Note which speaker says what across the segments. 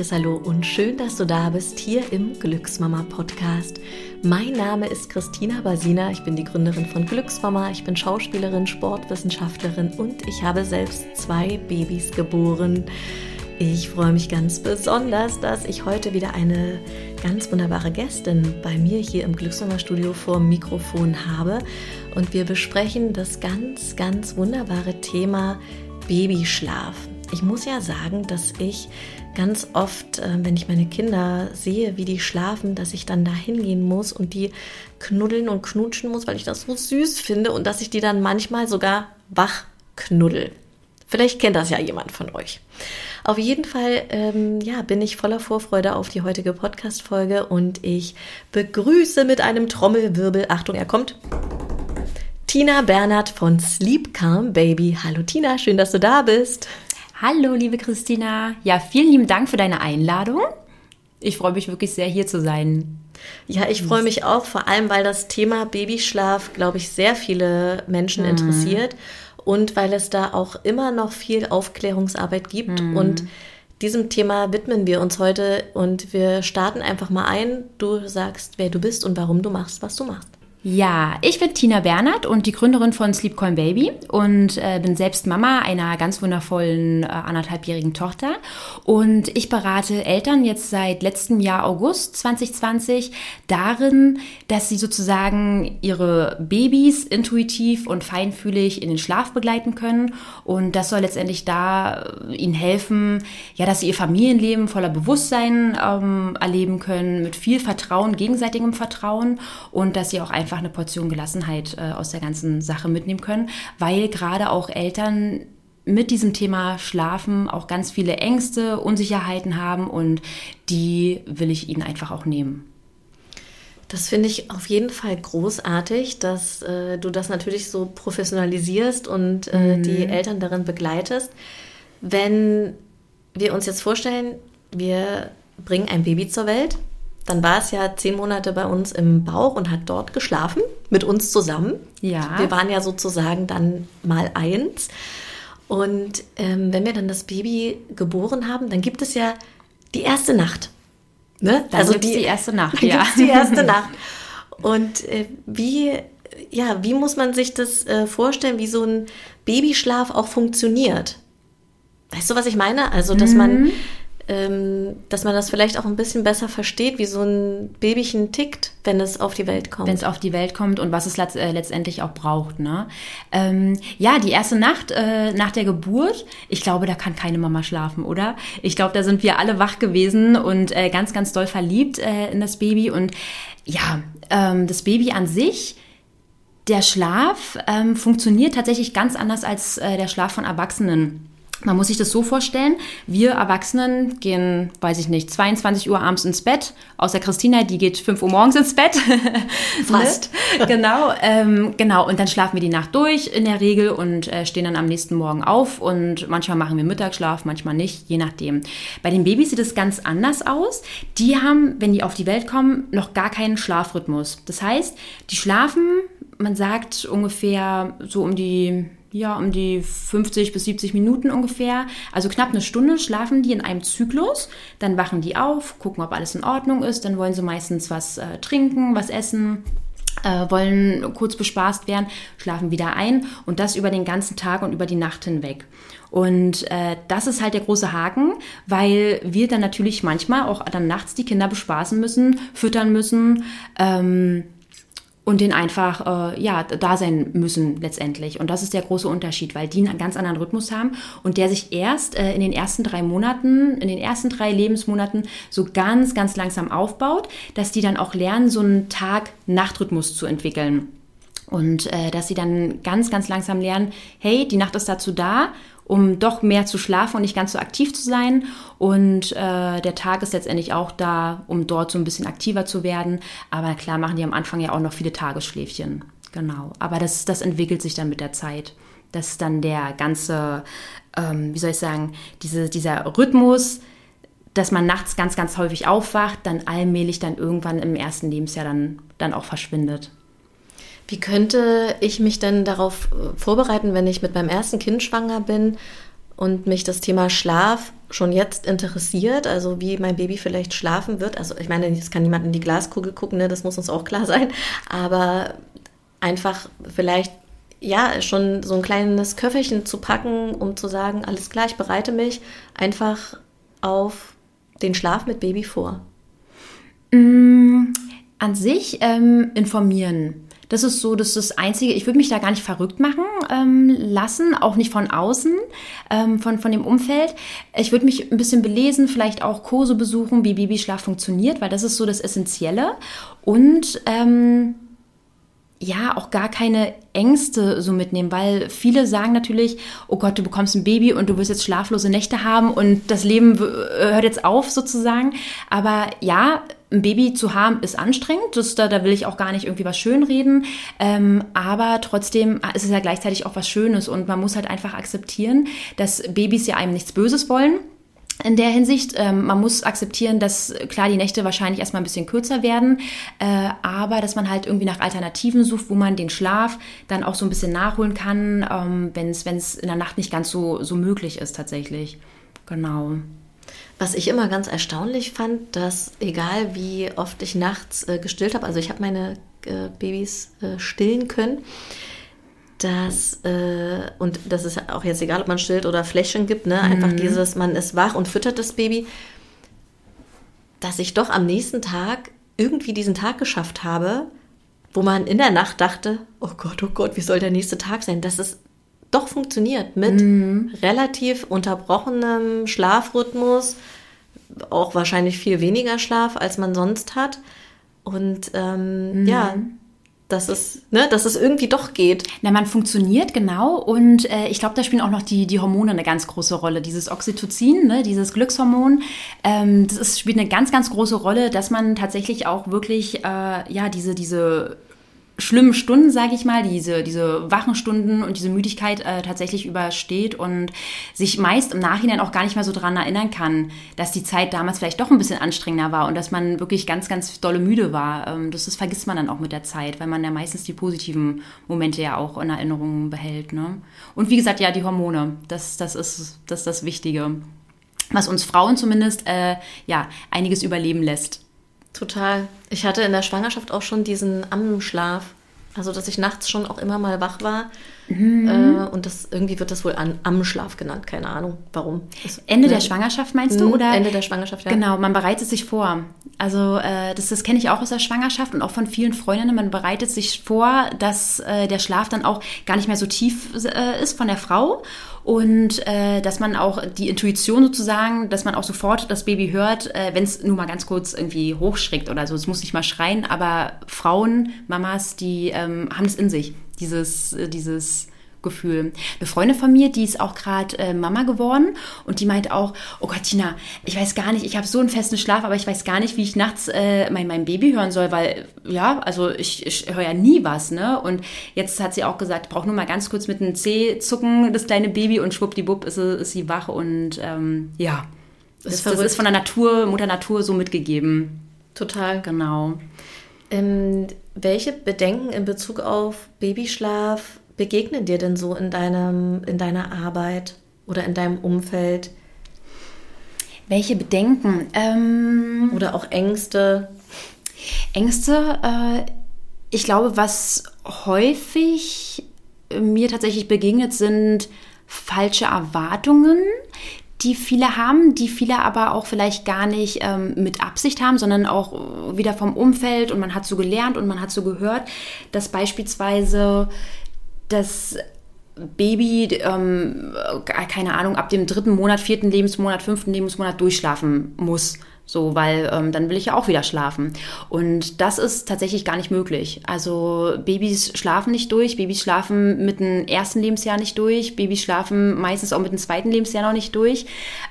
Speaker 1: herzliches Hallo und schön, dass du da bist hier im Glücksmama Podcast. Mein Name ist Christina Basina, ich bin die Gründerin von Glücksmama, ich bin Schauspielerin, Sportwissenschaftlerin und ich habe selbst zwei Babys geboren. Ich freue mich ganz besonders, dass ich heute wieder eine ganz wunderbare Gästin bei mir hier im Glücksmama Studio vor Mikrofon habe und wir besprechen das ganz, ganz wunderbare Thema Babyschlaf. Ich muss ja sagen, dass ich ganz oft, äh, wenn ich meine Kinder sehe, wie die schlafen, dass ich dann da hingehen muss und die knuddeln und knutschen muss, weil ich das so süß finde und dass ich die dann manchmal sogar wach knuddel. Vielleicht kennt das ja jemand von euch. Auf jeden Fall, ähm, ja, bin ich voller Vorfreude auf die heutige Podcast-Folge und ich begrüße mit einem Trommelwirbel, Achtung, er kommt, Tina Bernhard von Sleep Calm Baby. Hallo Tina, schön, dass du da bist.
Speaker 2: Hallo, liebe Christina. Ja, vielen lieben Dank für deine Einladung. Ich freue mich wirklich sehr, hier zu sein.
Speaker 1: Ja, ich freue mich auch, vor allem, weil das Thema Babyschlaf, glaube ich, sehr viele Menschen mhm. interessiert und weil es da auch immer noch viel Aufklärungsarbeit gibt. Mhm. Und diesem Thema widmen wir uns heute und wir starten einfach mal ein. Du sagst, wer du bist und warum du machst, was du machst.
Speaker 2: Ja, ich bin Tina Bernhard und die Gründerin von Sleep Calm Baby und äh, bin selbst Mama einer ganz wundervollen äh, anderthalbjährigen Tochter. Und ich berate Eltern jetzt seit letztem Jahr August 2020 darin, dass sie sozusagen ihre Babys intuitiv und feinfühlig in den Schlaf begleiten können. Und das soll letztendlich da äh, ihnen helfen, ja, dass sie ihr Familienleben voller Bewusstsein ähm, erleben können, mit viel Vertrauen, gegenseitigem Vertrauen und dass sie auch einfach einfach eine Portion Gelassenheit äh, aus der ganzen Sache mitnehmen können, weil gerade auch Eltern mit diesem Thema Schlafen auch ganz viele Ängste, Unsicherheiten haben und die will ich ihnen einfach auch nehmen.
Speaker 1: Das finde ich auf jeden Fall großartig, dass äh, du das natürlich so professionalisierst und äh, mhm. die Eltern darin begleitest. Wenn wir uns jetzt vorstellen, wir bringen ein Baby zur Welt dann war es ja zehn Monate bei uns im Bauch und hat dort geschlafen, mit uns zusammen. Ja. Wir waren ja sozusagen dann mal eins. Und ähm, wenn wir dann das Baby geboren haben, dann gibt es ja die erste Nacht.
Speaker 2: Ne? Dann also die, die erste Nacht,
Speaker 1: ja. Die erste Nacht. Und äh, wie, ja, wie muss man sich das äh, vorstellen, wie so ein Babyschlaf auch funktioniert? Weißt du, was ich meine? Also, dass mhm. man dass man das vielleicht auch ein bisschen besser versteht, wie so ein Babychen tickt, wenn es auf die Welt kommt.
Speaker 2: Wenn es auf die Welt kommt und was es äh, letztendlich auch braucht. Ne? Ähm, ja, die erste Nacht äh, nach der Geburt, ich glaube, da kann keine Mama schlafen, oder? Ich glaube, da sind wir alle wach gewesen und äh, ganz, ganz doll verliebt äh, in das Baby. Und ja, ähm, das Baby an sich, der Schlaf ähm, funktioniert tatsächlich ganz anders als äh, der Schlaf von Erwachsenen. Man muss sich das so vorstellen, wir Erwachsenen gehen, weiß ich nicht, 22 Uhr abends ins Bett, außer Christina, die geht 5 Uhr morgens ins Bett.
Speaker 1: Fast.
Speaker 2: genau, ähm, genau. Und dann schlafen wir die Nacht durch in der Regel und äh, stehen dann am nächsten Morgen auf und manchmal machen wir Mittagsschlaf, manchmal nicht, je nachdem. Bei den Babys sieht es ganz anders aus. Die haben, wenn die auf die Welt kommen, noch gar keinen Schlafrhythmus. Das heißt, die schlafen, man sagt ungefähr so um die ja, um die 50 bis 70 Minuten ungefähr. Also knapp eine Stunde schlafen die in einem Zyklus. Dann wachen die auf, gucken, ob alles in Ordnung ist. Dann wollen sie meistens was äh, trinken, was essen. Äh, wollen kurz bespaßt werden, schlafen wieder ein und das über den ganzen Tag und über die Nacht hinweg. Und äh, das ist halt der große Haken, weil wir dann natürlich manchmal auch dann nachts die Kinder bespaßen müssen, füttern müssen. Ähm, und den einfach äh, ja da sein müssen letztendlich. Und das ist der große Unterschied, weil die einen ganz anderen Rhythmus haben und der sich erst äh, in den ersten drei Monaten, in den ersten drei Lebensmonaten so ganz, ganz langsam aufbaut, dass die dann auch lernen, so einen Tag-Nacht-Rhythmus zu entwickeln. Und äh, dass sie dann ganz, ganz langsam lernen, hey, die Nacht ist dazu da um doch mehr zu schlafen und nicht ganz so aktiv zu sein. Und äh, der Tag ist letztendlich auch da, um dort so ein bisschen aktiver zu werden. Aber klar machen die am Anfang ja auch noch viele Tagesschläfchen. Genau. Aber das, das entwickelt sich dann mit der Zeit. Das ist dann der ganze, ähm, wie soll ich sagen, diese, dieser Rhythmus, dass man nachts ganz, ganz häufig aufwacht, dann allmählich dann irgendwann im ersten Lebensjahr dann, dann auch verschwindet.
Speaker 1: Wie könnte ich mich denn darauf äh, vorbereiten, wenn ich mit meinem ersten Kind schwanger bin und mich das Thema Schlaf schon jetzt interessiert, also wie mein Baby vielleicht schlafen wird. Also ich meine, es kann niemand in die Glaskugel gucken, ne? das muss uns auch klar sein. Aber einfach vielleicht ja schon so ein kleines Köfferchen zu packen, um zu sagen, alles klar, ich bereite mich einfach auf den Schlaf mit Baby vor.
Speaker 2: Mm, an sich ähm, informieren. Das ist so, das ist das Einzige. Ich würde mich da gar nicht verrückt machen ähm, lassen, auch nicht von außen, ähm, von, von dem Umfeld. Ich würde mich ein bisschen belesen, vielleicht auch Kurse besuchen, wie Babyschlaf funktioniert, weil das ist so das Essentielle. Und ähm, ja, auch gar keine Ängste so mitnehmen, weil viele sagen natürlich, oh Gott, du bekommst ein Baby und du wirst jetzt schlaflose Nächte haben und das Leben hört jetzt auf sozusagen. Aber ja, ein Baby zu haben ist anstrengend, das, da, da will ich auch gar nicht irgendwie was schönreden, ähm, aber trotzdem ist es ja gleichzeitig auch was Schönes und man muss halt einfach akzeptieren, dass Babys ja einem nichts Böses wollen in der Hinsicht. Ähm, man muss akzeptieren, dass klar die Nächte wahrscheinlich erstmal ein bisschen kürzer werden, äh, aber dass man halt irgendwie nach Alternativen sucht, wo man den Schlaf dann auch so ein bisschen nachholen kann, ähm, wenn es in der Nacht nicht ganz so, so möglich ist tatsächlich. Genau.
Speaker 1: Was ich immer ganz erstaunlich fand, dass egal wie oft ich nachts äh, gestillt habe, also ich habe meine äh, Babys äh, stillen können, dass, äh, und das ist auch jetzt egal, ob man stillt oder Fläschchen gibt, ne? einfach mhm. dieses, man ist wach und füttert das Baby, dass ich doch am nächsten Tag irgendwie diesen Tag geschafft habe, wo man in der Nacht dachte, oh Gott, oh Gott, wie soll der nächste Tag sein? Das ist doch funktioniert mit mhm. relativ unterbrochenem Schlafrhythmus, auch wahrscheinlich viel weniger Schlaf, als man sonst hat. Und ähm, mhm. ja, dass es, ne, dass es irgendwie doch geht.
Speaker 2: Na, man funktioniert genau und äh, ich glaube, da spielen auch noch die, die Hormone eine ganz große Rolle. Dieses Oxytocin, ne, dieses Glückshormon, ähm, das ist, spielt eine ganz, ganz große Rolle, dass man tatsächlich auch wirklich äh, ja diese diese schlimmen Stunden, sage ich mal, diese, diese wachen Stunden und diese Müdigkeit äh, tatsächlich übersteht und sich meist im Nachhinein auch gar nicht mehr so dran erinnern kann, dass die Zeit damals vielleicht doch ein bisschen anstrengender war und dass man wirklich ganz, ganz dolle müde war. Ähm, das, das vergisst man dann auch mit der Zeit, weil man ja meistens die positiven Momente ja auch in Erinnerung behält. Ne? Und wie gesagt, ja, die Hormone, das, das, ist, das ist das Wichtige, was uns Frauen zumindest äh, ja, einiges überleben lässt.
Speaker 1: Total. Ich hatte in der Schwangerschaft auch schon diesen Ammenschlaf. Also, dass ich nachts schon auch immer mal wach war. Mhm. Äh, und das irgendwie wird das wohl an, Ammenschlaf genannt. Keine Ahnung, warum.
Speaker 2: Das, Ende ne, der Schwangerschaft meinst du?
Speaker 1: Mhm, oder? Ende der Schwangerschaft, ja.
Speaker 2: Genau, man bereitet sich vor. Also, äh, das, das kenne ich auch aus der Schwangerschaft und auch von vielen Freundinnen. Man bereitet sich vor, dass äh, der Schlaf dann auch gar nicht mehr so tief äh, ist von der Frau und äh, dass man auch die Intuition sozusagen, dass man auch sofort das Baby hört, äh, wenn es nur mal ganz kurz irgendwie hochschreckt oder so. Es muss nicht mal schreien, aber Frauen, Mamas, die ähm, haben es in sich, dieses, äh, dieses Gefühl. Eine Freundin von mir, die ist auch gerade äh, Mama geworden und die meint auch, oh Gott, Tina, ich weiß gar nicht, ich habe so einen festen Schlaf, aber ich weiß gar nicht, wie ich nachts äh, mein, mein Baby hören soll, weil ja, also ich, ich höre ja nie was, ne? Und jetzt hat sie auch gesagt, braucht nur mal ganz kurz mit einem C zucken, das kleine Baby und schwuppdiwupp ist, ist sie wach und ähm, ja, das, das, das ist von der Natur, Mutter Natur so mitgegeben.
Speaker 1: Total. Genau. Ähm, welche Bedenken in Bezug auf Babyschlaf begegnen dir denn so in, deinem, in deiner Arbeit oder in deinem Umfeld?
Speaker 2: Welche Bedenken? Ähm,
Speaker 1: oder auch Ängste?
Speaker 2: Ängste, äh, ich glaube, was häufig mir tatsächlich begegnet, sind falsche Erwartungen, die viele haben, die viele aber auch vielleicht gar nicht ähm, mit Absicht haben, sondern auch wieder vom Umfeld und man hat so gelernt und man hat so gehört, dass beispielsweise das Baby, ähm, keine Ahnung, ab dem dritten Monat, vierten Lebensmonat, fünften Lebensmonat durchschlafen muss. So, weil ähm, dann will ich ja auch wieder schlafen. Und das ist tatsächlich gar nicht möglich. Also Babys schlafen nicht durch, Babys schlafen mit dem ersten Lebensjahr nicht durch, Babys schlafen meistens auch mit dem zweiten Lebensjahr noch nicht durch.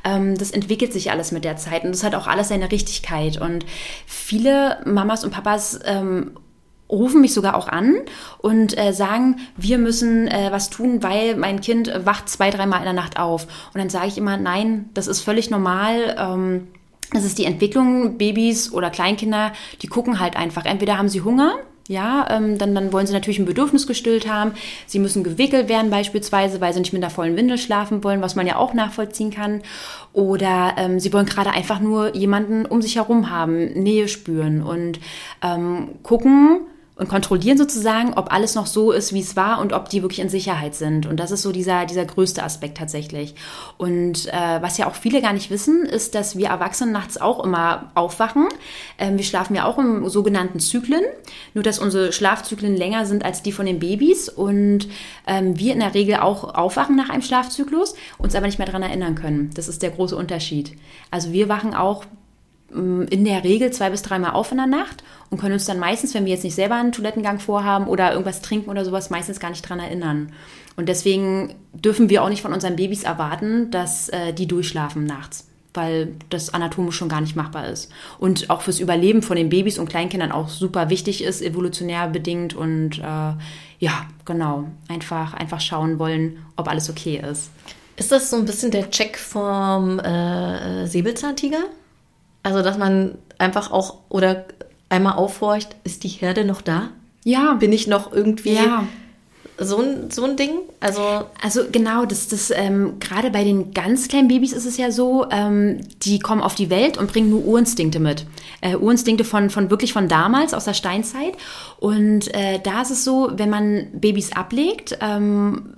Speaker 2: Ähm, das entwickelt sich alles mit der Zeit und das hat auch alles seine Richtigkeit. Und viele Mamas und Papas ähm, rufen mich sogar auch an und äh, sagen, wir müssen äh, was tun, weil mein Kind wacht zwei, dreimal in der Nacht auf. Und dann sage ich immer, nein, das ist völlig normal. Ähm, das ist die Entwicklung. Babys oder Kleinkinder, die gucken halt einfach. Entweder haben sie Hunger Ja, ähm, dann, dann wollen sie natürlich ein Bedürfnis gestillt haben. Sie müssen gewickelt werden beispielsweise, weil sie nicht mit der vollen Windel schlafen wollen, was man ja auch nachvollziehen kann. Oder ähm, sie wollen gerade einfach nur jemanden um sich herum haben, Nähe spüren und ähm, gucken, und kontrollieren sozusagen, ob alles noch so ist, wie es war und ob die wirklich in Sicherheit sind. Und das ist so dieser, dieser größte Aspekt tatsächlich. Und äh, was ja auch viele gar nicht wissen, ist, dass wir Erwachsene nachts auch immer aufwachen. Ähm, wir schlafen ja auch im sogenannten Zyklen, nur dass unsere Schlafzyklen länger sind als die von den Babys und ähm, wir in der Regel auch aufwachen nach einem Schlafzyklus, uns aber nicht mehr daran erinnern können. Das ist der große Unterschied. Also wir wachen auch in der Regel zwei bis dreimal auf in der Nacht und können uns dann meistens, wenn wir jetzt nicht selber einen Toilettengang vorhaben oder irgendwas trinken oder sowas, meistens gar nicht dran erinnern. Und deswegen dürfen wir auch nicht von unseren Babys erwarten, dass äh, die durchschlafen nachts weil das anatomisch schon gar nicht machbar ist. Und auch fürs Überleben von den Babys und Kleinkindern auch super wichtig ist, evolutionär bedingt. Und äh, ja, genau, einfach, einfach schauen wollen, ob alles okay ist.
Speaker 1: Ist das so ein bisschen der Check vom äh, Säbelzahntiger? Also, dass man einfach auch, oder einmal aufhorcht, ist die Herde noch da?
Speaker 2: Ja.
Speaker 1: Bin ich noch irgendwie ja. so, ein, so ein Ding?
Speaker 2: Also, also genau, das, das ähm, gerade bei den ganz kleinen Babys ist es ja so, ähm, die kommen auf die Welt und bringen nur Urinstinkte mit. Äh, Urinstinkte von, von wirklich von damals, aus der Steinzeit. Und äh, da ist es so, wenn man Babys ablegt, ähm,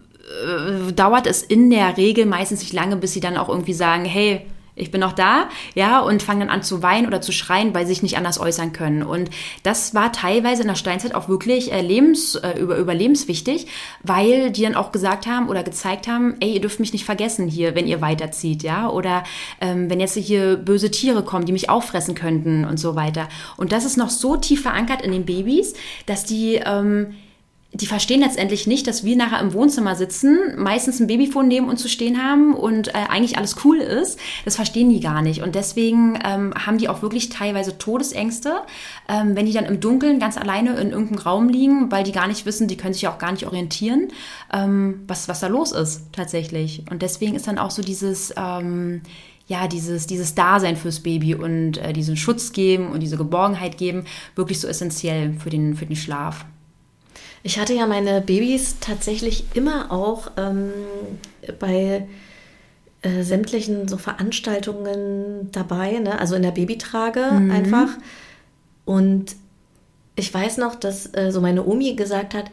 Speaker 2: äh, dauert es in der Regel meistens nicht lange, bis sie dann auch irgendwie sagen, hey, ich bin noch da, ja, und fangen dann an zu weinen oder zu schreien, weil sie sich nicht anders äußern können. Und das war teilweise in der Steinzeit auch wirklich äh, lebens, äh, über, überlebenswichtig, weil die dann auch gesagt haben oder gezeigt haben, ey, ihr dürft mich nicht vergessen hier, wenn ihr weiterzieht, ja, oder ähm, wenn jetzt hier böse Tiere kommen, die mich auffressen könnten und so weiter. Und das ist noch so tief verankert in den Babys, dass die ähm, die verstehen letztendlich nicht, dass wir nachher im Wohnzimmer sitzen, meistens ein Babyfon neben uns zu stehen haben und äh, eigentlich alles cool ist. Das verstehen die gar nicht. Und deswegen ähm, haben die auch wirklich teilweise Todesängste, ähm, wenn die dann im Dunkeln ganz alleine in irgendeinem Raum liegen, weil die gar nicht wissen, die können sich ja auch gar nicht orientieren, ähm, was, was da los ist tatsächlich. Und deswegen ist dann auch so dieses... Ähm, ja, dieses, dieses Dasein fürs Baby und äh, diesen Schutz geben und diese Geborgenheit geben, wirklich so essentiell für den, für den Schlaf.
Speaker 1: Ich hatte ja meine Babys tatsächlich immer auch ähm, bei äh, sämtlichen so Veranstaltungen dabei, ne? also in der Babytrage mhm. einfach. Und ich weiß noch, dass äh, so meine Omi gesagt hat,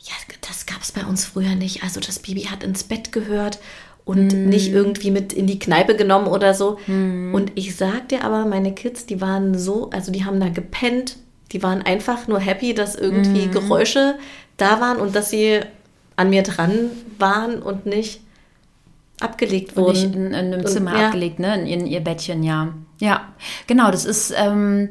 Speaker 1: ja, das gab es bei uns früher nicht. Also das Baby hat ins Bett gehört und mm. nicht irgendwie mit in die Kneipe genommen oder so. Mm. Und ich sag dir aber, meine Kids, die waren so, also die haben da gepennt, die waren einfach nur happy, dass irgendwie mhm. Geräusche da waren und dass sie an mir dran waren und nicht abgelegt wurden. Und
Speaker 2: nicht in, in einem Zimmer und, ja. abgelegt, ne? In, in, ihr Bettchen, ja. Ja, genau, das ist. Ähm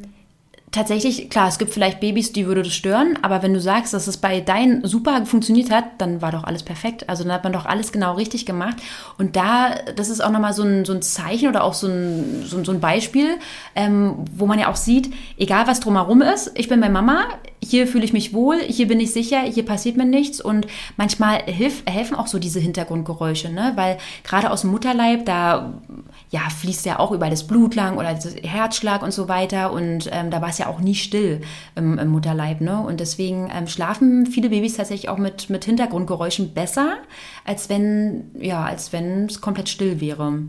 Speaker 2: tatsächlich, klar, es gibt vielleicht Babys, die würde das stören, aber wenn du sagst, dass es bei deinen super funktioniert hat, dann war doch alles perfekt. Also dann hat man doch alles genau richtig gemacht. Und da, das ist auch nochmal so ein, so ein Zeichen oder auch so ein, so, so ein Beispiel, ähm, wo man ja auch sieht, egal was drumherum ist, ich bin bei Mama, hier fühle ich mich wohl, hier bin ich sicher, hier passiert mir nichts und manchmal hilf, helfen auch so diese Hintergrundgeräusche, ne? weil gerade aus dem Mutterleib, da ja, fließt ja auch über das Blut lang oder das Herzschlag und so weiter und ähm, da war es ja auch nie still im, im Mutterleib. Ne? Und deswegen ähm, schlafen viele Babys tatsächlich auch mit, mit Hintergrundgeräuschen besser, als wenn ja, als wenn es komplett still wäre.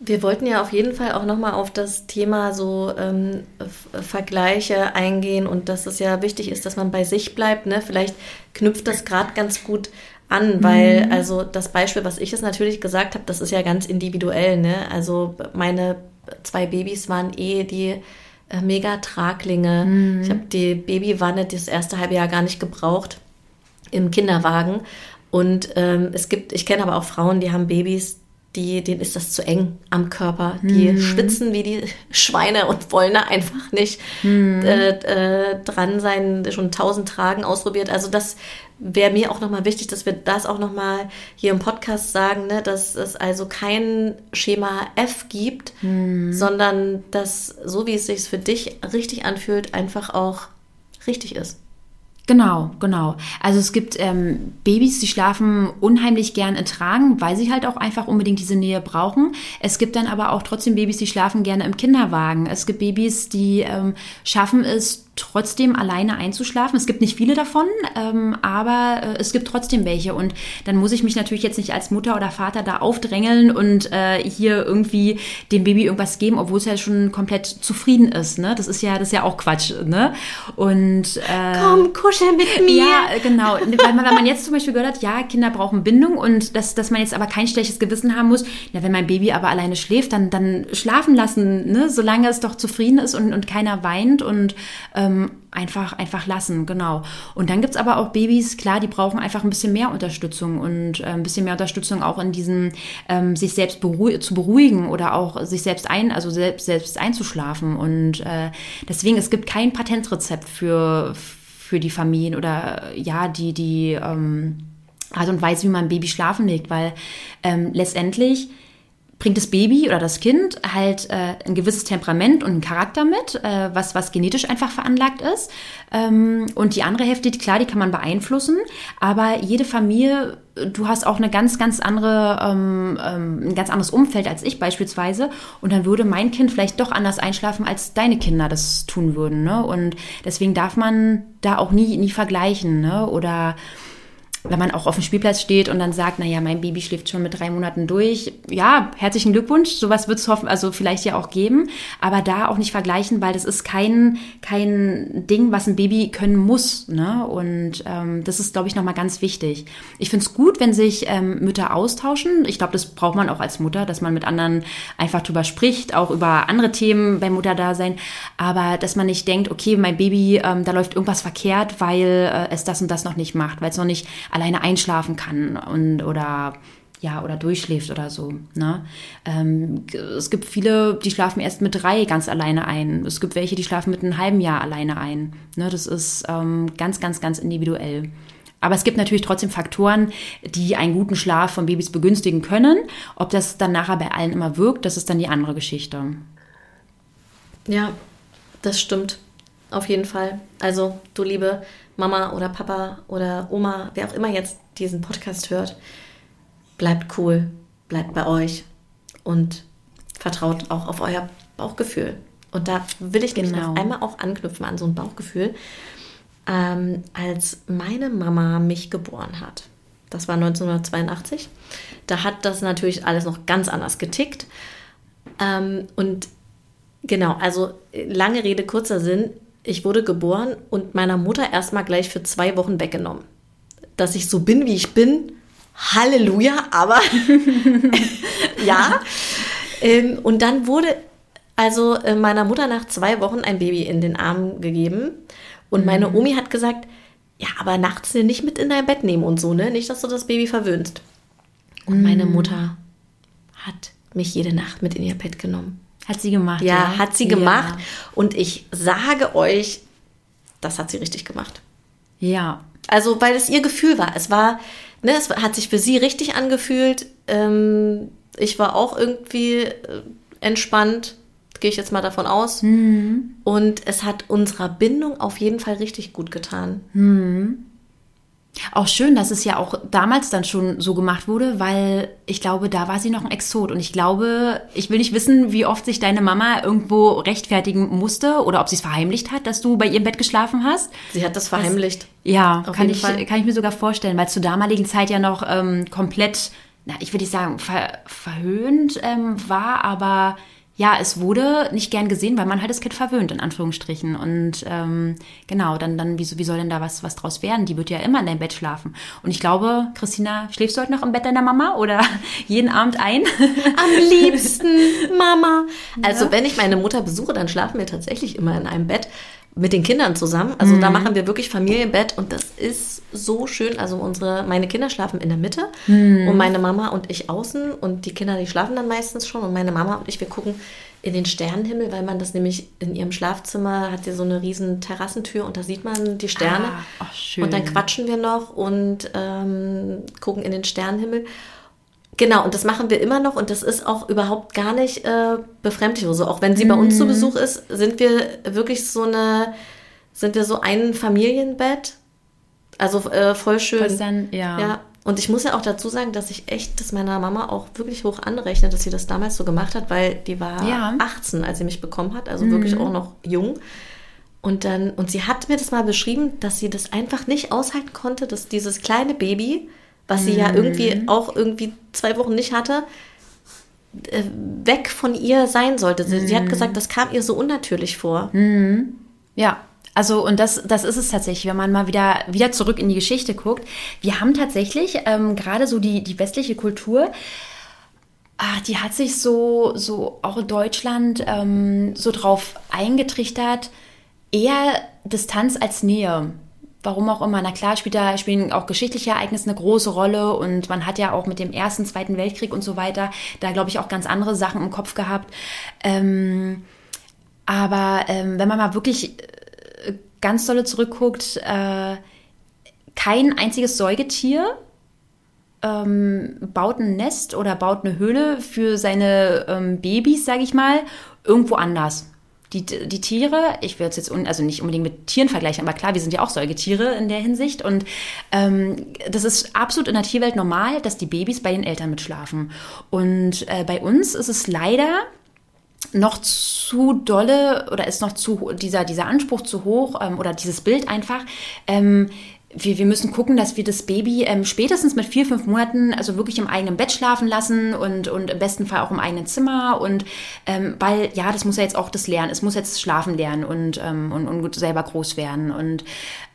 Speaker 1: Wir wollten ja auf jeden Fall auch nochmal auf das Thema so ähm, Vergleiche eingehen und dass es ja wichtig ist, dass man bei sich bleibt. Ne? Vielleicht knüpft das gerade ganz gut an, weil mhm. also das Beispiel, was ich jetzt natürlich gesagt habe, das ist ja ganz individuell. Ne? Also meine zwei Babys waren eh die äh, mega Traglinge. Mhm. Ich habe die Babywanne das erste halbe Jahr gar nicht gebraucht im Kinderwagen. Und ähm, es gibt, ich kenne aber auch Frauen, die haben Babys, die, denen ist das zu eng am Körper. Die mhm. schwitzen wie die Schweine und wollen da einfach nicht mhm. äh, äh, dran sein, schon tausend Tragen ausprobiert. Also das wäre mir auch nochmal wichtig, dass wir das auch nochmal hier im Podcast sagen, ne, dass es also kein Schema F gibt, mhm. sondern dass so wie es sich für dich richtig anfühlt, einfach auch richtig ist.
Speaker 2: Genau, genau. Also es gibt ähm, Babys, die schlafen unheimlich gern in Tragen, weil sie halt auch einfach unbedingt diese Nähe brauchen. Es gibt dann aber auch trotzdem Babys, die schlafen gerne im Kinderwagen. Es gibt Babys, die ähm, schaffen es trotzdem alleine einzuschlafen. Es gibt nicht viele davon, ähm, aber äh, es gibt trotzdem welche. Und dann muss ich mich natürlich jetzt nicht als Mutter oder Vater da aufdrängeln und äh, hier irgendwie dem Baby irgendwas geben, obwohl es ja schon komplett zufrieden ist. Ne? Das ist ja, das ist ja auch Quatsch. Ne? Und
Speaker 1: äh, komm, kuschel mit mir.
Speaker 2: Ja, genau. Weil man, wenn man jetzt zum Beispiel gehört hat, ja, Kinder brauchen Bindung und dass, dass man jetzt aber kein schlechtes Gewissen haben muss. Ja, wenn mein Baby aber alleine schläft, dann, dann schlafen lassen, ne? solange es doch zufrieden ist und, und keiner weint und ähm, einfach, einfach lassen, genau. Und dann gibt es aber auch Babys, klar, die brauchen einfach ein bisschen mehr Unterstützung und äh, ein bisschen mehr Unterstützung auch in diesem, ähm, sich selbst beruh zu beruhigen oder auch sich selbst ein, also selbst, selbst einzuschlafen. Und äh, deswegen, es gibt kein Patentrezept für, für die Familien oder ja, die, die ähm, Art und Weise, wie man ein Baby schlafen legt, weil ähm, letztendlich bringt das Baby oder das Kind halt äh, ein gewisses Temperament und einen Charakter mit, äh, was, was genetisch einfach veranlagt ist. Ähm, und die andere Hälfte, klar, die kann man beeinflussen, aber jede Familie, du hast auch eine ganz, ganz andere, ähm, ähm, ein ganz anderes Umfeld als ich beispielsweise. Und dann würde mein Kind vielleicht doch anders einschlafen, als deine Kinder das tun würden. Ne? Und deswegen darf man da auch nie, nie vergleichen. Ne? Oder wenn man auch auf dem Spielplatz steht und dann sagt, naja, mein Baby schläft schon mit drei Monaten durch, ja, herzlichen Glückwunsch, sowas wird es hoffen, also vielleicht ja auch geben, aber da auch nicht vergleichen, weil das ist kein, kein Ding, was ein Baby können muss, ne? Und ähm, das ist, glaube ich, nochmal ganz wichtig. Ich finde es gut, wenn sich ähm, Mütter austauschen. Ich glaube, das braucht man auch als Mutter, dass man mit anderen einfach drüber spricht, auch über andere Themen beim Mutterdasein, aber dass man nicht denkt, okay, mein Baby, ähm, da läuft irgendwas verkehrt, weil äh, es das und das noch nicht macht, weil es noch nicht alleine einschlafen kann und oder ja, oder durchschläft oder so. Ne? Ähm, es gibt viele, die schlafen erst mit drei ganz alleine ein. Es gibt welche, die schlafen mit einem halben Jahr alleine ein. Ne? Das ist ähm, ganz, ganz, ganz individuell. Aber es gibt natürlich trotzdem Faktoren, die einen guten Schlaf von Babys begünstigen können. Ob das dann nachher bei allen immer wirkt, das ist dann die andere Geschichte.
Speaker 1: Ja, das stimmt. Auf jeden Fall. Also, du liebe Mama oder Papa oder Oma, wer auch immer jetzt diesen Podcast hört, bleibt cool, bleibt bei euch und vertraut auch auf euer Bauchgefühl. Und da will ich genau. noch einmal auch anknüpfen an so ein Bauchgefühl. Ähm, als meine Mama mich geboren hat, das war 1982, da hat das natürlich alles noch ganz anders getickt. Ähm, und genau, also lange Rede, kurzer Sinn, ich wurde geboren und meiner Mutter erstmal gleich für zwei Wochen weggenommen. Dass ich so bin, wie ich bin, Halleluja, aber ja. Ähm, und dann wurde also äh, meiner Mutter nach zwei Wochen ein Baby in den Arm gegeben. Und meine mhm. Omi hat gesagt, ja, aber nachts nicht mit in dein Bett nehmen und so, ne? Nicht, dass du das Baby verwöhnst. Und meine mhm. Mutter hat mich jede Nacht mit in ihr Bett genommen.
Speaker 2: Hat sie gemacht.
Speaker 1: Ja, ja. hat sie gemacht. Ja. Und ich sage euch, das hat sie richtig gemacht.
Speaker 2: Ja.
Speaker 1: Also, weil es ihr Gefühl war. Es war, ne, es hat sich für sie richtig angefühlt. Ähm, ich war auch irgendwie äh, entspannt, gehe ich jetzt mal davon aus. Mhm. Und es hat unserer Bindung auf jeden Fall richtig gut getan.
Speaker 2: Mhm. Auch schön, dass es ja auch damals dann schon so gemacht wurde, weil ich glaube, da war sie noch ein Exot. Und ich glaube, ich will nicht wissen, wie oft sich deine Mama irgendwo rechtfertigen musste oder ob sie es verheimlicht hat, dass du bei ihrem Bett geschlafen hast.
Speaker 1: Sie hat das verheimlicht.
Speaker 2: Das, ja, kann ich, kann ich mir sogar vorstellen, weil zur damaligen Zeit ja noch ähm, komplett, na, ich würde nicht sagen, ver, verhöhnt ähm, war, aber ja, es wurde nicht gern gesehen, weil man halt das Kind verwöhnt, in Anführungsstrichen. Und ähm, genau, dann, dann wie, wie soll denn da was, was draus werden? Die wird ja immer in deinem Bett schlafen. Und ich glaube, Christina, schläfst du heute noch im Bett deiner Mama oder jeden Abend ein?
Speaker 1: Am liebsten, Mama. Also, ja. wenn ich meine Mutter besuche, dann schlafen wir tatsächlich immer in einem Bett mit den Kindern zusammen. Also mhm. da machen wir wirklich Familienbett und das ist so schön. Also unsere, meine Kinder schlafen in der Mitte mhm. und meine Mama und ich außen und die Kinder, die schlafen dann meistens schon und meine Mama und ich, wir gucken in den Sternenhimmel, weil man das nämlich in ihrem Schlafzimmer hat sie so eine riesen Terrassentür und da sieht man die Sterne.
Speaker 2: Ah, oh,
Speaker 1: und dann quatschen wir noch und ähm, gucken in den Sternenhimmel. Genau, und das machen wir immer noch und das ist auch überhaupt gar nicht äh, befremdlich oder so. Auch wenn sie mhm. bei uns zu mhm. Besuch ist, sind wir wirklich so eine, sind wir so ein Familienbett. Also äh, voll schön.
Speaker 2: Dann, ja.
Speaker 1: ja. Und ich muss ja auch dazu sagen, dass ich echt das meiner Mama auch wirklich hoch anrechne, dass sie das damals so gemacht hat, weil die war ja. 18, als sie mich bekommen hat, also mhm. wirklich auch noch jung. Und dann, und sie hat mir das mal beschrieben, dass sie das einfach nicht aushalten konnte, dass dieses kleine Baby, was sie ja irgendwie auch irgendwie zwei Wochen nicht hatte, äh, weg von ihr sein sollte. Sie, sie hat gesagt, das kam ihr so unnatürlich vor.
Speaker 2: Ja, also und das, das ist es tatsächlich, wenn man mal wieder, wieder zurück in die Geschichte guckt. Wir haben tatsächlich ähm, gerade so die, die westliche Kultur, ah, die hat sich so, so auch in Deutschland ähm, so drauf eingetrichtert, eher Distanz als Nähe. Warum auch immer. Na klar, spielt da, spielen auch geschichtliche Ereignisse eine große Rolle und man hat ja auch mit dem Ersten, Zweiten Weltkrieg und so weiter da, glaube ich, auch ganz andere Sachen im Kopf gehabt. Ähm, aber ähm, wenn man mal wirklich äh, ganz dolle zurückguckt, äh, kein einziges Säugetier ähm, baut ein Nest oder baut eine Höhle für seine ähm, Babys, sage ich mal, irgendwo anders. Die, die Tiere, ich würde es jetzt un, also nicht unbedingt mit Tieren vergleichen, aber klar, wir sind ja auch Säugetiere in der Hinsicht. Und ähm, das ist absolut in der Tierwelt normal, dass die Babys bei den Eltern mitschlafen. Und äh, bei uns ist es leider noch zu dolle oder ist noch zu dieser, dieser Anspruch zu hoch ähm, oder dieses Bild einfach. Ähm, wir, wir müssen gucken, dass wir das Baby ähm, spätestens mit vier, fünf Monaten also wirklich im eigenen Bett schlafen lassen und, und im besten Fall auch im eigenen Zimmer. Und ähm, weil, ja, das muss ja jetzt auch das lernen. Es muss jetzt schlafen lernen und, ähm, und, und selber groß werden. Und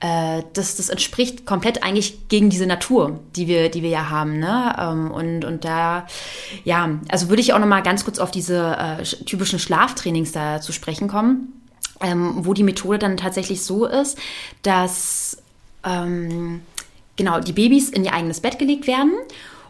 Speaker 2: äh, das, das entspricht komplett eigentlich gegen diese Natur, die wir, die wir ja haben. Ne? Ähm, und, und da, ja, also würde ich auch nochmal ganz kurz auf diese äh, typischen Schlaftrainings da zu sprechen kommen. Ähm, wo die Methode dann tatsächlich so ist, dass ähm, genau die Babys in ihr eigenes Bett gelegt werden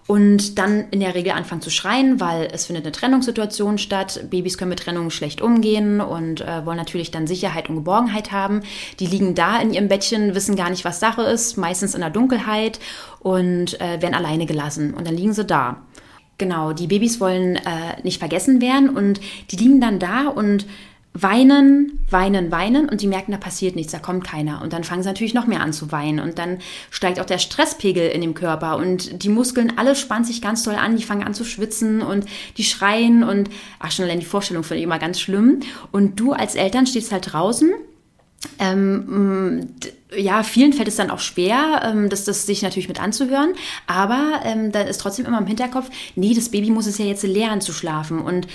Speaker 2: und dann in der Regel anfangen zu schreien, weil es findet eine Trennungssituation statt. Babys können mit Trennung schlecht umgehen und äh, wollen natürlich dann Sicherheit und Geborgenheit haben. Die liegen da in ihrem Bettchen, wissen gar nicht, was Sache ist, meistens in der Dunkelheit und äh, werden alleine gelassen. Und dann liegen sie da. Genau, die Babys wollen äh, nicht vergessen werden und die liegen dann da und weinen, weinen, weinen und sie merken, da passiert nichts, da kommt keiner. Und dann fangen sie natürlich noch mehr an zu weinen. Und dann steigt auch der Stresspegel in dem Körper und die Muskeln, alle spannen sich ganz toll an, die fangen an zu schwitzen und die schreien und, ach, schon allein die Vorstellung finde ich immer ganz schlimm. Und du als Eltern stehst halt draußen. Ähm, ja, vielen fällt es dann auch schwer, ähm, das, das sich natürlich mit anzuhören, aber ähm, da ist trotzdem immer im Hinterkopf, nee, das Baby muss es ja jetzt lernen zu schlafen und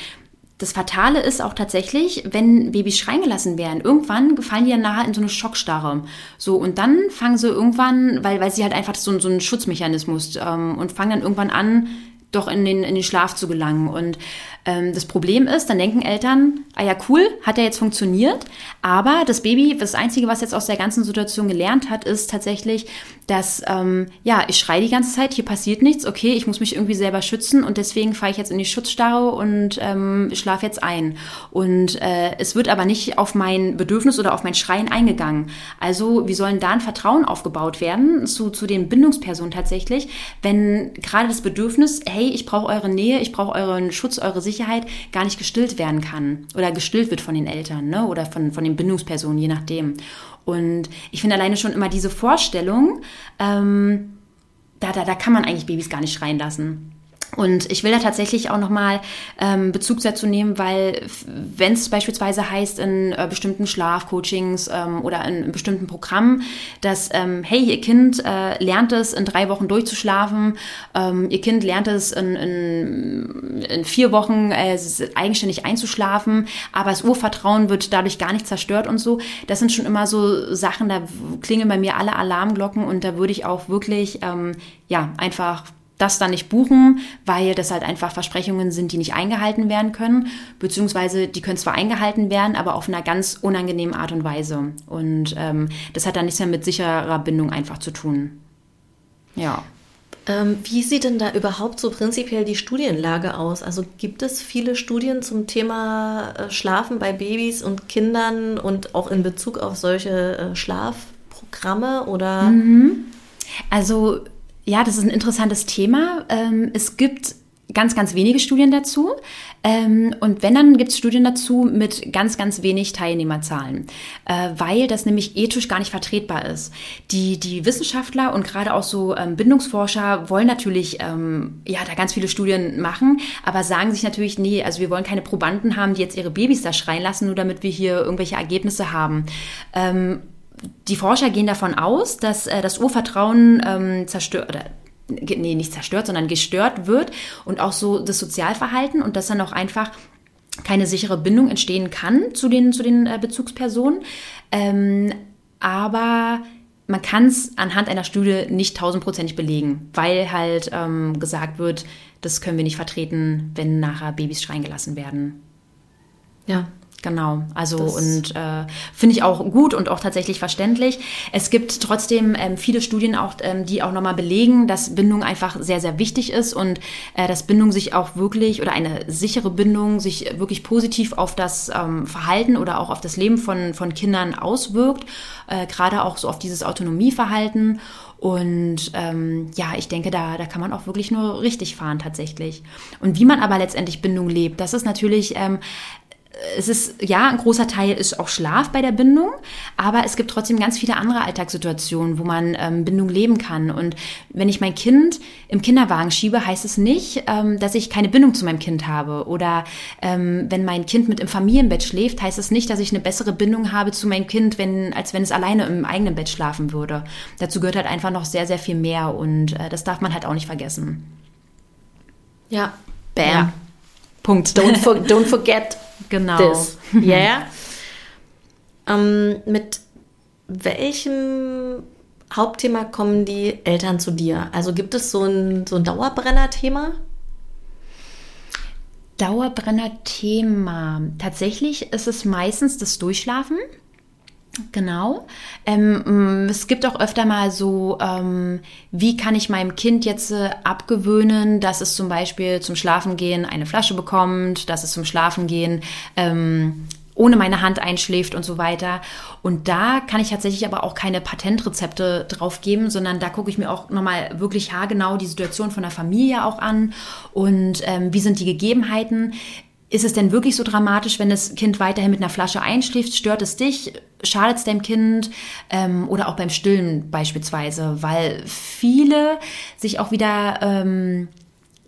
Speaker 2: das Fatale ist auch tatsächlich, wenn Babys schreien gelassen werden, irgendwann fallen die ja nachher in so eine Schockstarre. So, und dann fangen sie irgendwann, weil, weil sie halt einfach so, so ein Schutzmechanismus ähm, und fangen dann irgendwann an, doch in den, in den Schlaf zu gelangen. Und das Problem ist, dann denken Eltern, ah ja, cool, hat ja jetzt funktioniert, aber das Baby, das Einzige, was jetzt aus der ganzen Situation gelernt hat, ist tatsächlich, dass, ähm, ja, ich schreie die ganze Zeit, hier passiert nichts, okay, ich muss mich irgendwie selber schützen und deswegen fahre ich jetzt in die Schutzstarre und ähm, schlafe jetzt ein. Und äh, es wird aber nicht auf mein Bedürfnis oder auf mein Schreien eingegangen. Also wie sollen da ein Vertrauen aufgebaut werden zu, zu den Bindungspersonen tatsächlich, wenn gerade das Bedürfnis, hey, ich brauche eure Nähe, ich brauche euren Schutz, eure Sicherheit, gar nicht gestillt werden kann oder gestillt wird von den Eltern ne? oder von, von den Bindungspersonen, je nachdem. Und ich finde alleine schon immer diese Vorstellung, ähm, da, da, da kann man eigentlich Babys gar nicht schreien lassen. Und ich will da tatsächlich auch nochmal ähm, Bezug dazu nehmen, weil wenn es beispielsweise heißt in äh, bestimmten Schlafcoachings ähm, oder in, in, bestimmten Programmen, dass, ähm, hey, ihr Kind äh, lernt es in drei Wochen durchzuschlafen, ähm, ihr Kind lernt es in, in, in vier Wochen äh, eigenständig einzuschlafen, aber das Urvertrauen wird dadurch gar nicht zerstört und so. Das sind schon immer so Sachen, da klingeln bei mir alle Alarmglocken und da würde ich auch wirklich, ähm, ja, einfach das dann nicht buchen, weil das halt einfach Versprechungen sind, die nicht eingehalten werden können, beziehungsweise die können zwar eingehalten werden, aber auf einer ganz unangenehmen Art und Weise. Und ähm, das hat dann nichts mehr mit sicherer Bindung einfach zu tun. Ja.
Speaker 1: Ähm, wie sieht denn da überhaupt so prinzipiell die Studienlage aus? Also gibt es viele Studien zum Thema äh, Schlafen bei Babys und Kindern und auch in Bezug auf solche äh, Schlafprogramme oder?
Speaker 2: Mhm. Also ja, das ist ein interessantes Thema. Ähm, es gibt ganz, ganz wenige Studien dazu. Ähm, und wenn, dann gibt es Studien dazu mit ganz, ganz wenig Teilnehmerzahlen, äh, weil das nämlich ethisch gar nicht vertretbar ist. Die, die Wissenschaftler und gerade auch so ähm, Bindungsforscher wollen natürlich ja, da ganz viele Studien machen, aber sagen sich natürlich, nee, also wir wollen keine Probanden haben, die jetzt ihre Babys da schreien lassen, nur damit wir hier irgendwelche Ergebnisse haben. Die Forscher gehen davon aus, dass äh, das Urvertrauen ähm, zerstört oder nee, nicht zerstört, sondern gestört wird und auch so das Sozialverhalten und dass dann auch einfach keine sichere Bindung entstehen kann zu den, zu den äh, Bezugspersonen. Ähm, aber man kann es anhand einer Studie nicht tausendprozentig belegen, weil halt ähm, gesagt wird, das können wir nicht vertreten, wenn nachher Babys schreien gelassen werden.
Speaker 1: Ja,
Speaker 2: Genau, also das und äh, finde ich auch gut und auch tatsächlich verständlich. Es gibt trotzdem ähm, viele Studien auch, ähm, die auch nochmal belegen, dass Bindung einfach sehr, sehr wichtig ist und äh, dass Bindung sich auch wirklich oder eine sichere Bindung sich wirklich positiv auf das ähm, Verhalten oder auch auf das Leben von, von Kindern auswirkt, äh, gerade auch so auf dieses Autonomieverhalten. Und ähm, ja, ich denke, da, da kann man auch wirklich nur richtig fahren tatsächlich. Und wie man aber letztendlich Bindung lebt, das ist natürlich ähm, es ist, ja, ein großer Teil ist auch Schlaf bei der Bindung, aber es gibt trotzdem ganz viele andere Alltagssituationen, wo man ähm, Bindung leben kann. Und wenn ich mein Kind im Kinderwagen schiebe, heißt es nicht, ähm, dass ich keine Bindung zu meinem Kind habe. Oder ähm, wenn mein Kind mit im Familienbett schläft, heißt es nicht, dass ich eine bessere Bindung habe zu meinem Kind, wenn, als wenn es alleine im eigenen Bett schlafen würde. Dazu gehört halt einfach noch sehr, sehr viel mehr und äh, das darf man halt auch nicht vergessen.
Speaker 1: Ja, bam. Ja. Punkt. Don't, for, don't forget
Speaker 2: Genau.
Speaker 1: This. Yeah. ähm, mit welchem Hauptthema kommen die Eltern zu dir? Also gibt es so ein, so ein Dauerbrenner-Thema?
Speaker 2: Dauerbrenner-Thema. Tatsächlich ist es meistens das Durchschlafen. Genau. Ähm, mm, es gibt auch öfter mal so, ähm, wie kann ich meinem Kind jetzt äh, abgewöhnen, dass es zum Beispiel zum Schlafengehen eine Flasche bekommt, dass es zum Schlafengehen ähm, ohne meine Hand einschläft und so weiter. Und da kann ich tatsächlich aber auch keine Patentrezepte drauf geben, sondern da gucke ich mir auch nochmal wirklich haargenau die Situation von der Familie auch an und ähm, wie sind die Gegebenheiten. Ist es denn wirklich so dramatisch, wenn das Kind weiterhin mit einer Flasche einschläft? Stört es dich? Schadet es deinem Kind? Ähm, oder auch beim Stillen beispielsweise, weil viele sich auch wieder ähm,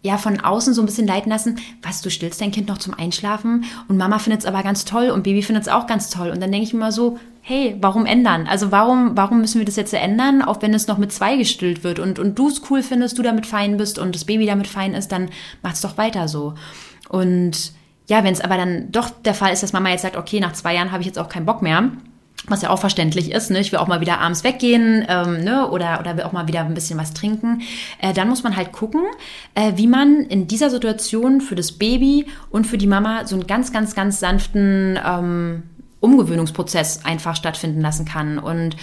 Speaker 2: ja von außen so ein bisschen leiten lassen, was, du stillst dein Kind noch zum Einschlafen und Mama findet es aber ganz toll und Baby findet es auch ganz toll. Und dann denke ich mir immer so, hey, warum ändern? Also warum, warum müssen wir das jetzt ändern, auch wenn es noch mit zwei gestillt wird und, und du es cool findest, du damit fein bist und das Baby damit fein ist, dann macht's doch weiter so. Und ja, wenn es aber dann doch der Fall ist, dass Mama jetzt sagt, okay, nach zwei Jahren habe ich jetzt auch keinen Bock mehr, was ja auch verständlich ist, ne? ich will auch mal wieder abends weggehen ähm, ne? oder, oder will auch mal wieder ein bisschen was trinken, äh, dann muss man halt gucken, äh, wie man in dieser Situation für das Baby und für die Mama so einen ganz, ganz, ganz sanften ähm, Umgewöhnungsprozess einfach stattfinden lassen kann. Und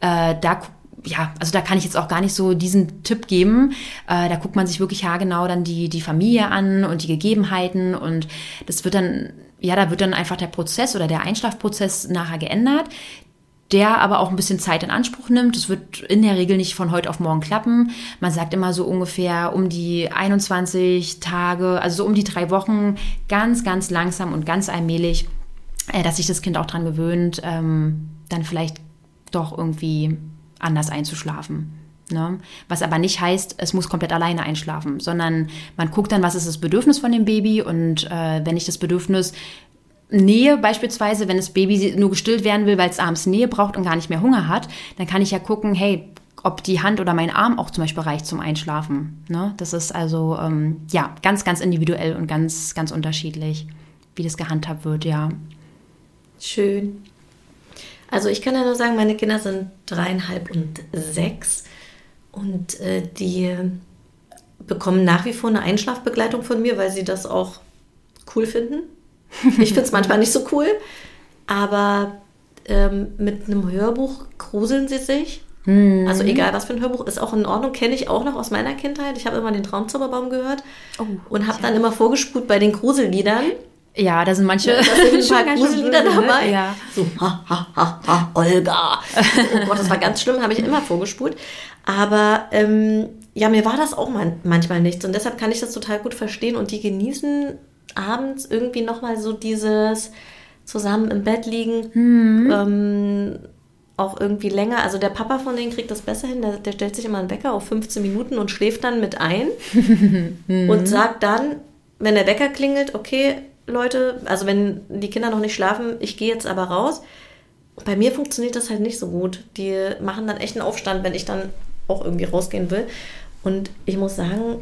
Speaker 2: äh, da ja, also da kann ich jetzt auch gar nicht so diesen Tipp geben. Äh, da guckt man sich wirklich haargenau dann die, die Familie an und die Gegebenheiten und das wird dann, ja, da wird dann einfach der Prozess oder der Einschlafprozess nachher geändert der aber auch ein bisschen Zeit in Anspruch nimmt. Das wird in der Regel nicht von heute auf morgen klappen. Man sagt immer so ungefähr um die 21 Tage, also so um die drei Wochen, ganz, ganz langsam und ganz allmählich, äh, dass sich das Kind auch dran gewöhnt, ähm, dann vielleicht doch irgendwie anders einzuschlafen. Ne? Was aber nicht heißt, es muss komplett alleine einschlafen, sondern man guckt dann, was ist das Bedürfnis von dem Baby und äh, wenn ich das Bedürfnis Nähe beispielsweise, wenn das Baby nur gestillt werden will, weil es abends Nähe braucht und gar nicht mehr Hunger hat, dann kann ich ja gucken, hey, ob die Hand oder mein Arm auch zum Beispiel reicht zum Einschlafen. Ne? Das ist also ähm, ja ganz, ganz individuell und ganz, ganz unterschiedlich, wie das gehandhabt wird, ja.
Speaker 1: Schön. Also ich kann ja nur sagen, meine Kinder sind dreieinhalb und sechs und äh, die bekommen nach wie vor eine Einschlafbegleitung von mir, weil sie das auch cool finden. Ich finde es manchmal nicht so cool, aber ähm, mit einem Hörbuch gruseln sie sich. Mhm. Also egal was für ein Hörbuch, ist auch in Ordnung, kenne ich auch noch aus meiner Kindheit. Ich habe immer den Traumzauberbaum gehört oh, und habe dann immer vorgespult bei den Gruselliedern.
Speaker 2: Ja, da sind manche ja,
Speaker 1: sind ein paar Grusellieder ne? dabei. Ja. So, ha, ha, ha, ha, Olga. oh Gott, das war ganz schlimm, habe ich immer vorgespult. Aber ähm, ja, mir war das auch man manchmal nichts und deshalb kann ich das total gut verstehen und die genießen abends irgendwie nochmal so dieses zusammen im Bett liegen, mhm. ähm, auch irgendwie länger. Also der Papa von denen kriegt das besser hin, der, der stellt sich immer einen Wecker auf 15 Minuten und schläft dann mit ein mhm. und sagt dann, wenn der Wecker klingelt, okay, Leute, also wenn die Kinder noch nicht schlafen, ich gehe jetzt aber raus. Bei mir funktioniert das halt nicht so gut. Die machen dann echt einen Aufstand, wenn ich dann auch irgendwie rausgehen will. Und ich muss sagen,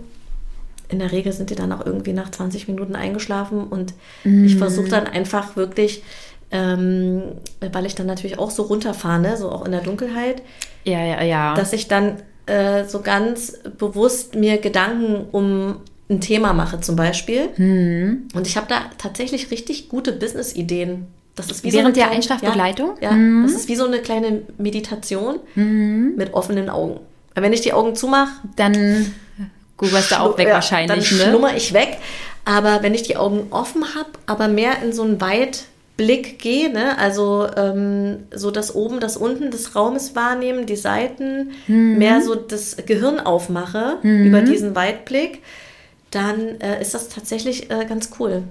Speaker 1: in der Regel sind die dann auch irgendwie nach 20 Minuten eingeschlafen und mm. ich versuche dann einfach wirklich, ähm, weil ich dann natürlich auch so runterfahre, ne, so auch in der Dunkelheit,
Speaker 2: ja, ja, ja.
Speaker 1: dass ich dann äh, so ganz bewusst mir Gedanken um ein Thema mache zum Beispiel. Mm. Und ich habe da tatsächlich richtig gute Business-Ideen.
Speaker 2: Das ist wie Während so der Einschlafbegleitung?
Speaker 1: Ja, ja mm. das ist wie so eine kleine Meditation mm. mit offenen Augen. Wenn ich die Augen zumache,
Speaker 2: dann googelst du auch weg ja, wahrscheinlich.
Speaker 1: Dann ne? schlummer ich weg. Aber wenn ich die Augen offen habe, aber mehr in so einen Weitblick gehe, ne? also ähm, so das oben, das unten des Raumes wahrnehmen, die Seiten, mhm. mehr so das Gehirn aufmache mhm. über diesen Weitblick, dann äh, ist das tatsächlich äh, ganz cool.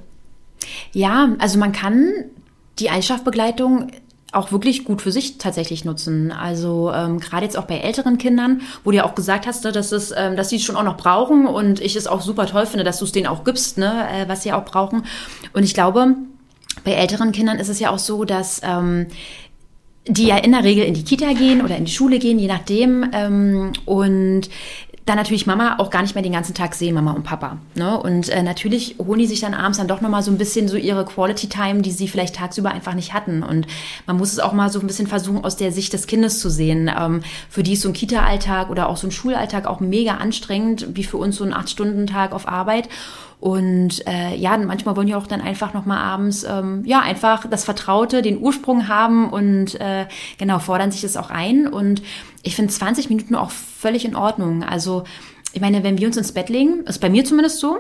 Speaker 2: Ja, also man kann die Einschlafbegleitung auch wirklich gut für sich tatsächlich nutzen. Also ähm, gerade jetzt auch bei älteren Kindern, wo du ja auch gesagt hast, ne, dass, es, ähm, dass sie es schon auch noch brauchen und ich es auch super toll finde, dass du es denen auch gibst, ne, äh, was sie auch brauchen. Und ich glaube, bei älteren Kindern ist es ja auch so, dass ähm, die ja in der Regel in die Kita gehen oder in die Schule gehen, je nachdem. Ähm, und dann natürlich Mama auch gar nicht mehr den ganzen Tag sehen, Mama und Papa. Ne? Und äh, natürlich holen die sich dann abends dann doch nochmal so ein bisschen so ihre Quality Time, die sie vielleicht tagsüber einfach nicht hatten. Und man muss es auch mal so ein bisschen versuchen, aus der Sicht des Kindes zu sehen. Ähm, für die ist so ein Kita-Alltag oder auch so ein Schulalltag auch mega anstrengend, wie für uns so ein Acht-Stunden-Tag auf Arbeit. Und äh, ja, manchmal wollen die auch dann einfach nochmal abends, ähm, ja, einfach das Vertraute, den Ursprung haben und äh, genau, fordern sich das auch ein. Und ich finde 20 Minuten auch völlig in Ordnung. Also, ich meine, wenn wir uns ins Bett legen, ist bei mir zumindest so,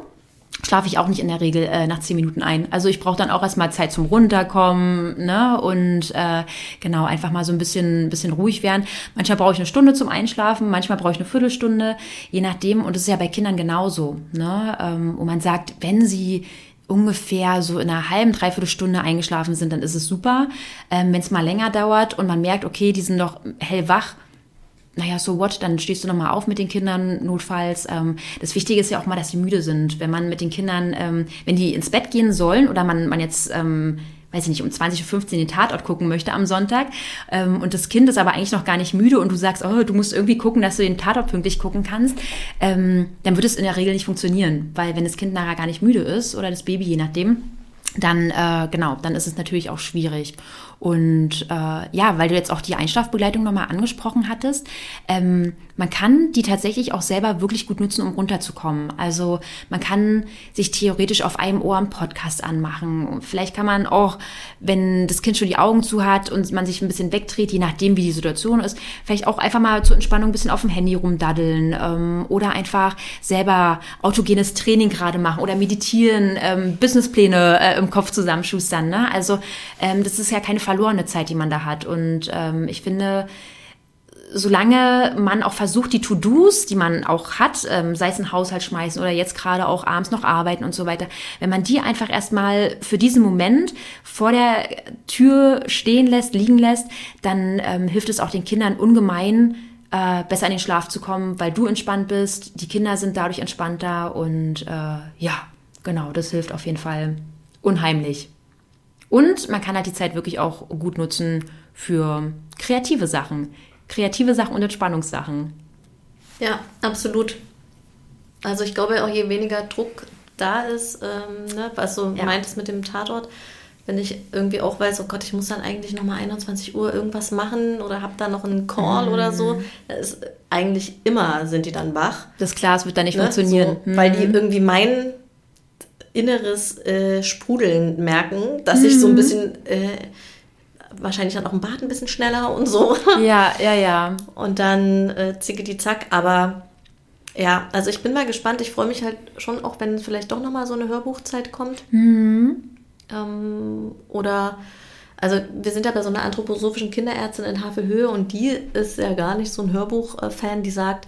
Speaker 2: schlafe ich auch nicht in der Regel äh, nach zehn Minuten ein. Also ich brauche dann auch erstmal Zeit zum Runterkommen, ne? Und äh, genau, einfach mal so ein bisschen, bisschen ruhig werden. Manchmal brauche ich eine Stunde zum Einschlafen, manchmal brauche ich eine Viertelstunde, je nachdem. Und das ist ja bei Kindern genauso, ne? Ähm, und man sagt, wenn sie ungefähr so in einer halben, dreiviertel Stunde eingeschlafen sind, dann ist es super. Ähm, wenn es mal länger dauert und man merkt, okay, die sind noch hellwach, naja, so what, dann stehst du nochmal auf mit den Kindern notfalls. Ähm, das Wichtige ist ja auch mal, dass sie müde sind. Wenn man mit den Kindern, ähm, wenn die ins Bett gehen sollen oder man, man jetzt, ähm, weiß ich nicht, um 20.15 Uhr den Tatort gucken möchte am Sonntag ähm, und das Kind ist aber eigentlich noch gar nicht müde und du sagst, oh, du musst irgendwie gucken, dass du den Tatort pünktlich gucken kannst, ähm, dann wird es in der Regel nicht funktionieren. Weil wenn das Kind nachher gar nicht müde ist oder das Baby, je nachdem, dann äh, genau, dann ist es natürlich auch schwierig. Und äh, ja, weil du jetzt auch die Einschlafbegleitung nochmal angesprochen hattest, ähm, man kann die tatsächlich auch selber wirklich gut nutzen, um runterzukommen. Also man kann sich theoretisch auf einem Ohr einen Podcast anmachen. Vielleicht kann man auch, wenn das Kind schon die Augen zu hat und man sich ein bisschen wegdreht, je nachdem, wie die Situation ist, vielleicht auch einfach mal zur Entspannung ein bisschen auf dem Handy rumdaddeln ähm, oder einfach selber autogenes Training gerade machen oder meditieren, ähm, Businesspläne äh, im Kopf zusammenschustern. Ne? Also ähm, das ist ja keine verlorene Zeit, die man da hat. Und ähm, ich finde, solange man auch versucht, die To-Dos, die man auch hat, ähm, sei es ein Haushalt schmeißen oder jetzt gerade auch abends noch arbeiten und so weiter, wenn man die einfach erstmal für diesen Moment vor der Tür stehen lässt, liegen lässt, dann ähm, hilft es auch den Kindern ungemein, äh, besser in den Schlaf zu kommen, weil du entspannt bist, die Kinder sind dadurch entspannter und äh, ja, genau, das hilft auf jeden Fall unheimlich. Und man kann halt die Zeit wirklich auch gut nutzen für kreative Sachen. Kreative Sachen und Entspannungssachen.
Speaker 1: Ja, absolut. Also ich glaube auch, je weniger Druck da ist, ähm, ne, was du ja. meintest mit dem Tatort, wenn ich irgendwie auch weiß, oh Gott, ich muss dann eigentlich nochmal 21 Uhr irgendwas machen oder habe da noch einen Call mhm. oder so, ist, eigentlich immer sind die dann wach.
Speaker 2: Das Glas wird dann nicht ne? funktionieren.
Speaker 1: So, mhm. Weil die mhm. irgendwie meinen, inneres äh, Sprudeln merken, dass mhm. ich so ein mhm. bisschen äh, wahrscheinlich dann auch im Bad ein bisschen schneller und so.
Speaker 2: Ja, ja, ja.
Speaker 1: Und dann äh, zicke die zack, aber ja, also ich bin mal gespannt. Ich freue mich halt schon auch, wenn vielleicht doch nochmal so eine Hörbuchzeit kommt. Mhm. Ähm, oder, also wir sind ja bei so einer anthroposophischen Kinderärztin in Havelhöhe und die ist ja gar nicht so ein Hörbuch-Fan, die sagt,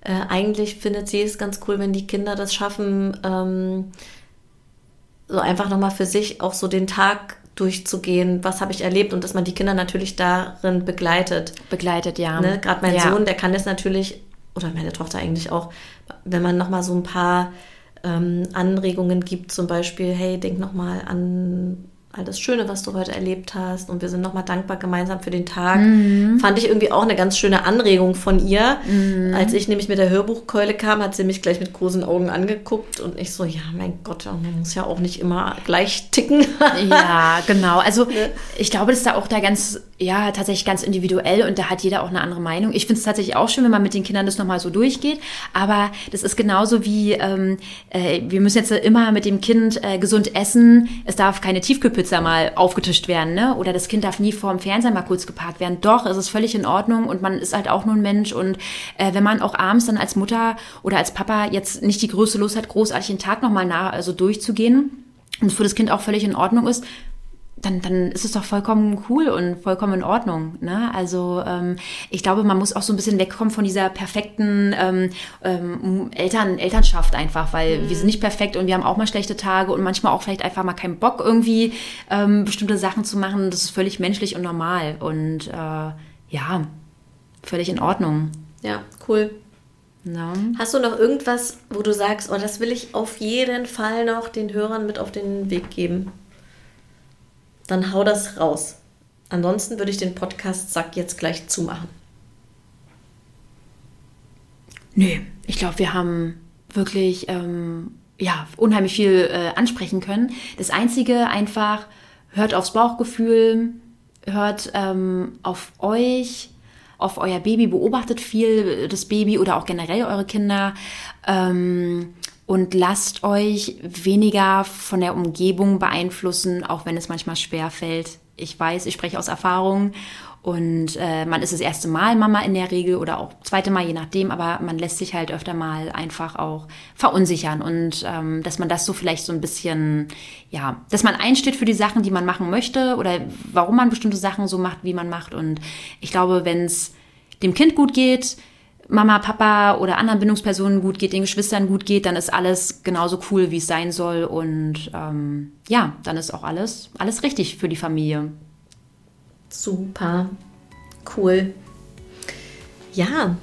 Speaker 1: äh, eigentlich findet sie es ganz cool, wenn die Kinder das schaffen, ähm, so einfach nochmal für sich auch so den Tag durchzugehen, was habe ich erlebt und dass man die Kinder natürlich darin begleitet.
Speaker 2: Begleitet, ja.
Speaker 1: Ne? Gerade mein
Speaker 2: ja.
Speaker 1: Sohn, der kann das natürlich, oder meine Tochter eigentlich auch, wenn man nochmal so ein paar ähm, Anregungen gibt, zum Beispiel, hey, denk nochmal an all das Schöne, was du heute erlebt hast und wir sind nochmal dankbar gemeinsam für den Tag. Mhm. Fand ich irgendwie auch eine ganz schöne Anregung von ihr. Mhm. Als ich nämlich mit der Hörbuchkeule kam, hat sie mich gleich mit großen Augen angeguckt und ich so, ja, mein Gott, man muss ja auch nicht immer gleich ticken.
Speaker 2: ja, genau. Also ich glaube, das ist da auch da ganz, ja, tatsächlich ganz individuell und da hat jeder auch eine andere Meinung. Ich finde es tatsächlich auch schön, wenn man mit den Kindern das nochmal so durchgeht, aber das ist genauso wie, ähm, äh, wir müssen jetzt immer mit dem Kind äh, gesund essen, es darf keine Tiefkühlpizza Pizza mal aufgetischt werden, ne? Oder das Kind darf nie vor dem Fernseher mal kurz geparkt werden. Doch, es ist völlig in Ordnung und man ist halt auch nur ein Mensch. Und äh, wenn man auch abends dann als Mutter oder als Papa jetzt nicht die größte Lust hat, großartig den Tag nochmal nach, also durchzugehen, und für das Kind auch völlig in Ordnung ist, dann, dann ist es doch vollkommen cool und vollkommen in Ordnung. Ne? Also ähm, ich glaube, man muss auch so ein bisschen wegkommen von dieser perfekten ähm, ähm, Eltern, Elternschaft einfach, weil mhm. wir sind nicht perfekt und wir haben auch mal schlechte Tage und manchmal auch vielleicht einfach mal keinen Bock, irgendwie ähm, bestimmte Sachen zu machen. Das ist völlig menschlich und normal und äh, ja, völlig in Ordnung.
Speaker 1: Ja, cool. No. Hast du noch irgendwas, wo du sagst, oh, das will ich auf jeden Fall noch den Hörern mit auf den Weg geben? Dann hau das raus. Ansonsten würde ich den Podcast-Sack jetzt gleich zumachen.
Speaker 2: Nö, ich glaube, wir haben wirklich ähm, ja, unheimlich viel äh, ansprechen können. Das Einzige einfach, hört aufs Bauchgefühl, hört ähm, auf euch, auf euer Baby, beobachtet viel das Baby oder auch generell eure Kinder. Ähm, und lasst euch weniger von der Umgebung beeinflussen, auch wenn es manchmal schwer fällt. Ich weiß, ich spreche aus Erfahrung und äh, man ist das erste Mal Mama in der Regel oder auch zweite Mal, je nachdem, aber man lässt sich halt öfter mal einfach auch verunsichern und ähm, dass man das so vielleicht so ein bisschen, ja, dass man einsteht für die Sachen, die man machen möchte oder warum man bestimmte Sachen so macht, wie man macht. Und ich glaube, wenn es dem Kind gut geht, Mama, Papa oder anderen Bindungspersonen gut geht, den Geschwistern gut geht, dann ist alles genauso cool, wie es sein soll. Und ähm, ja, dann ist auch alles, alles richtig für die Familie.
Speaker 1: Super. Cool. Ja,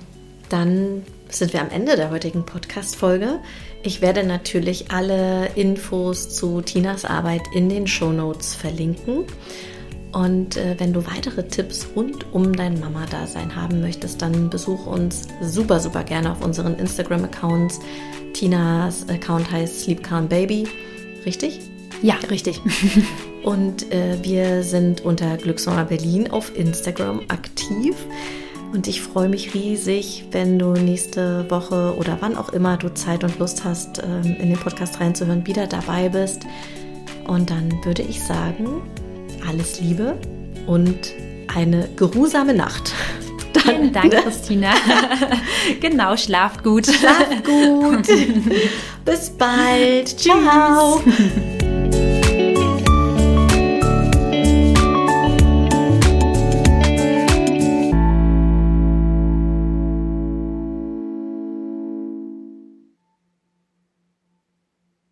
Speaker 1: dann sind wir am Ende der heutigen Podcast-Folge. Ich werde natürlich alle Infos zu Tinas Arbeit in den Show Notes verlinken. Und äh, wenn du weitere Tipps rund um dein Mama-Dasein haben möchtest, dann besuch uns super, super gerne auf unseren Instagram-Accounts. Tinas Account heißt Sleep Calm Baby. Richtig?
Speaker 2: Ja, richtig.
Speaker 1: Und äh, wir sind unter Glücksmama Berlin auf Instagram aktiv. Und ich freue mich riesig, wenn du nächste Woche oder wann auch immer du Zeit und Lust hast, ähm, in den Podcast reinzuhören, wieder dabei bist. Und dann würde ich sagen, alles Liebe und eine geruhsame Nacht.
Speaker 2: Dann, Vielen Dank, Christina. genau, schlaft gut.
Speaker 1: Schlaft gut. Bis bald. Ciao.